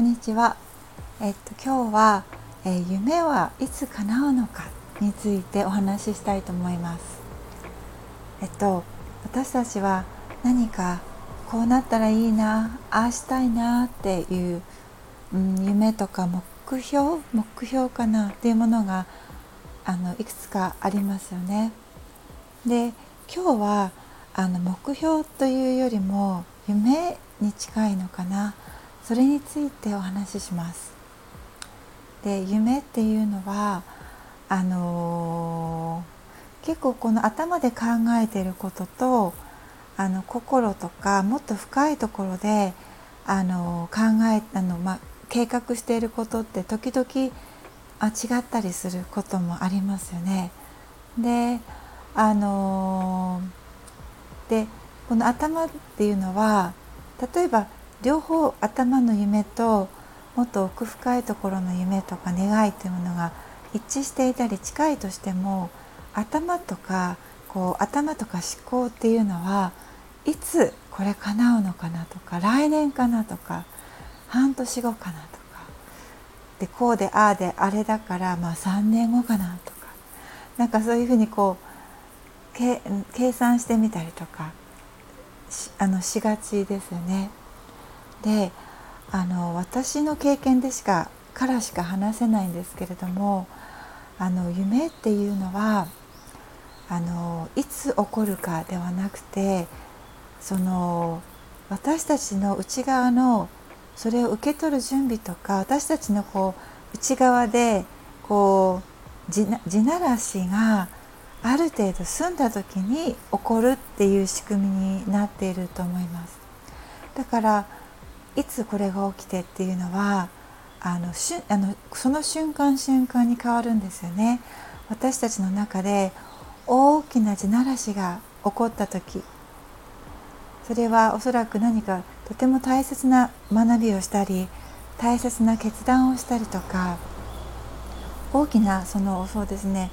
こんにちは。えっと今日は、えー、夢はいつ叶うのかについてお話ししたいと思います。えっと私たちは何かこうなったらいいな、ああしたいなっていう、うん、夢とか目標目標かなっていうものがあのいくつかありますよね。で今日はあの目標というよりも夢に近いのかなそれについてお話しします。で夢っていうのはあのー、結構この頭で考えていることとあの心とかもっと深いところであの考えあの、ま計画していることって時々あ違ったりすることもありますよね。であのー、でこの頭っていうのは例えば両方頭の夢ともっと奥深いところの夢とか願いというものが一致していたり近いとしても頭とかこう頭とか思考っていうのはいつこれ叶うのかなとか来年かなとか半年後かなとかでこうでああであれだからまあ3年後かなとかなんかそういうふうにこう計算してみたりとかあのしがちですよね。であの私の経験でしかからしか話せないんですけれどもあの夢っていうのはあのいつ起こるかではなくてその私たちの内側のそれを受け取る準備とか私たちのこう内側でこう地ならしがある程度済んだ時に起こるっていう仕組みになっていると思います。だからいつこれが起きてっていうのはあのしゅあのその瞬間瞬間に変わるんですよね。私たちの中で大きな地ならしが起こった時。それはおそらく何かとても大切な学びをしたり大切な決断をしたりとか大きなそのそうですね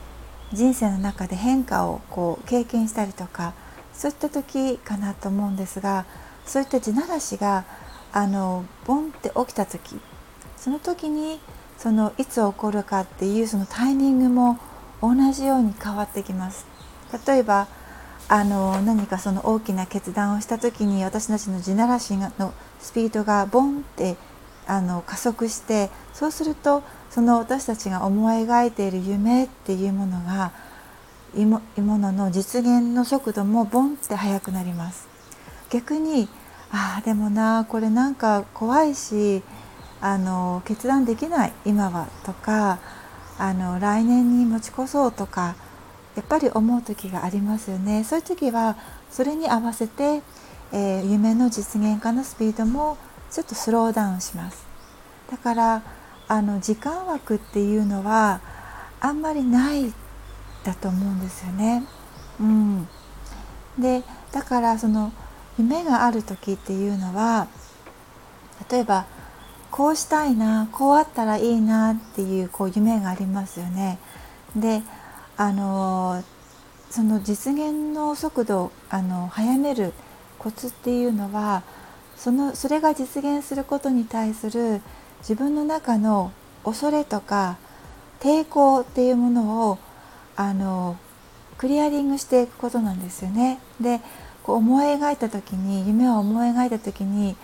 人生の中で変化をこう経験したりとかそういった時かなと思うんですがそういった地ならしがあのボンって起きた時その時にそのいつ起こるかっていうそのタイミングも同じように変わってきます。例えばあの何かその大きな決断をした時に私たちの地ならしのスピードがボンってあの加速してそうするとその私たちが思い描いている夢っていうものがいものの実現の速度もボンって速くなります。逆にあでもなこれなんか怖いしあの決断できない今はとかあの来年に持ち越そうとかやっぱり思う時がありますよね。そういう時はそれに合わせて、えー、夢の実現化のスピードもちょっとスローダウンします。だからあの時間枠っていうのはあんまりないだと思うんですよね。うん、でだからその夢がある時っていうのは例えばこうしたいなこうあったらいいなっていうこう夢がありますよね。であのその実現の速度をあの速めるコツっていうのはそのそれが実現することに対する自分の中の恐れとか抵抗っていうものをあのクリアリングしていくことなんですよね。でこう思い描いた時に夢を思い描いた時に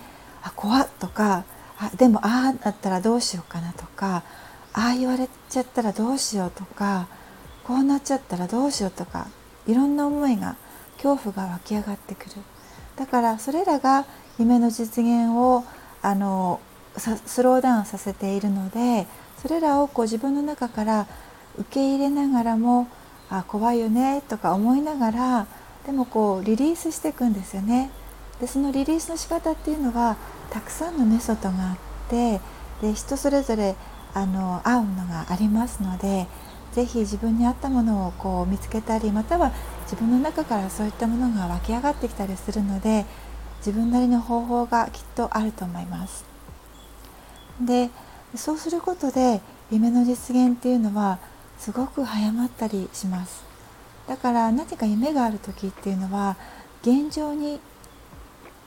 あ怖っとかあでもああだったらどうしようかなとかああ言われちゃったらどうしようとかこうなっちゃったらどうしようとかいろんな思いが恐怖が湧き上がってくる。だからそれらが夢の実現をあのスローダウンさせているのでそれらをこう自分の中から受け入れながらもあ怖いよねとか思いながらでもこうリリースしていくんですよね。でそのリリースの仕方っていうのはたくさんのメソッドがあってで人それぞれあの合うのがありますので是非自分に合ったものをこう見つけたりまたは自分の中からそういったものが湧き上がってきたりするので自分なりの方法がきっとあると思います。でそうすることで夢の実現っていうのはすごく早まったりします。だから何か夢がある時っていうのは現状に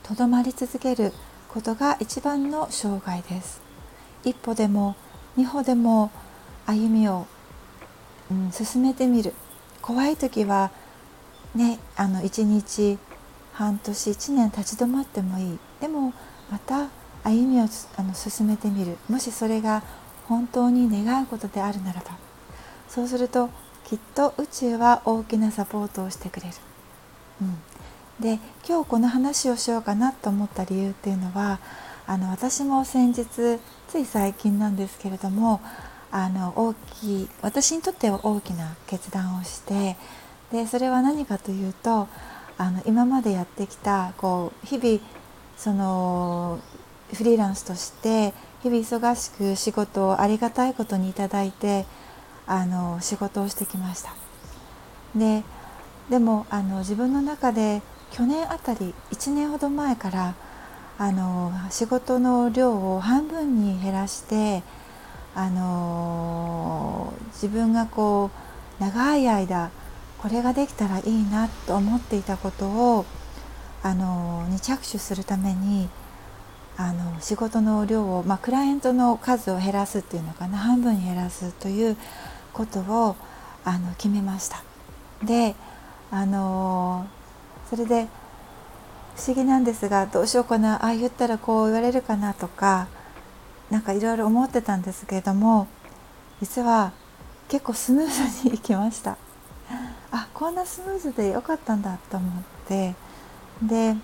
とどまり続けることが一番の障害です。一歩でも二歩でも歩みを、うん、進めてみる。怖い時はねあの1日半年1年立ち止まってもいい。でもまた歩みをあの進めてみる。もしそれが本当に願うことであるならば。そうするときっと宇宙は大きなサポートをしてくれる。うん、で今日この話をしようかなと思った理由っていうのはあの私も先日つい最近なんですけれどもあの大きい私にとっては大きな決断をしてでそれは何かというとあの今までやってきたこう日々そのフリーランスとして日々忙しく仕事をありがたいことにいただいてあの仕事をしてきました。ででもあの自分の中で去年あたり1年ほど前からあの仕事の量を半分に減らしてあの自分がこう長い間これができたらいいなと思っていたことをあのに着手するためにあの仕事の量を、まあ、クライアントの数を減らすっていうのかな半分に減らすということをあの決めました。であのそれで不思議なんですがどうしようかなああ言ったらこう言われるかなとかなんかいろいろ思ってたんですけれども実は結構スムーズにいきましたあこんなスムーズでよかったんだと思ってで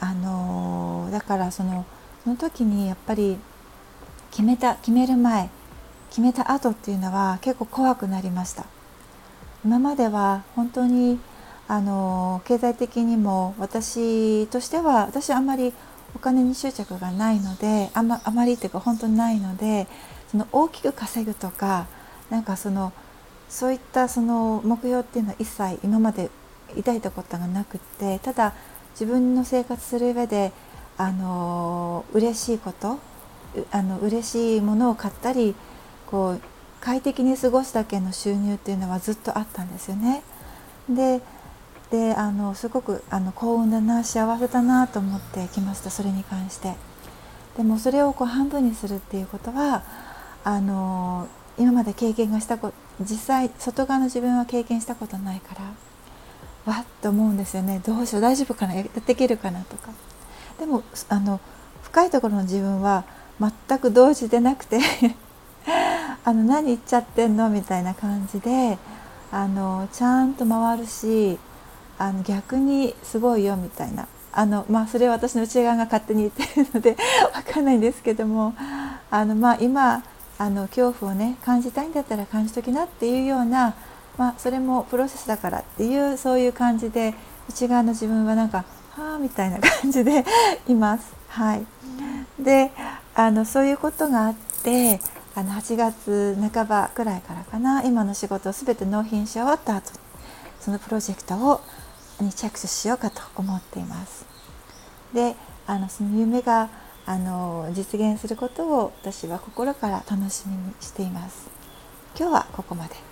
あのだからそのその時にやっぱり決めた決める前決めた後っていうのは結構怖くなりました。今までは本当にあの経済的にも私としては私はあんまりお金に執着がないのであまあまりっていうか本当にないのでその大きく稼ぐとかなんかそのそういったその目標っていうのは一切今まで抱いたことがなくってただ自分の生活する上であの嬉しいことあの嬉しいものを買ったりこう快適に過ごすだけの収入っていうのはずっとあったんですよね。でであのすごくあの幸運だな幸せだなと思ってきましたそれに関して。でもそれをこう半分にするっていうことはあの今まで経験がしたこ実際外側の自分は経験したことないからわっと思うんですよね。どうしよう大丈夫かなやっていけるかなとか。でもあの深いところの自分は全く動じてなくてあの何言っちゃってんの？みたいな感じであのちゃんと回るしあの逆にすごいよみたいな。あの、まあ、それは私の内側が勝手に言ってるので 分かんないんですけどもあの、まあ、今あの恐怖をね感じたいんだったら感じときなっていうような、まあ、それもプロセスだからっていうそういう感じで内側の自分はなんかはあみたいな感じでいます。はい、であのそういうことがあってあの8月半ばくらいからかな今の仕事を全て納品し終わった後そのプロジェクトをに着手しようかと思っています。であのその夢があの実現することを私は心から楽しみにしています。今日はここまで。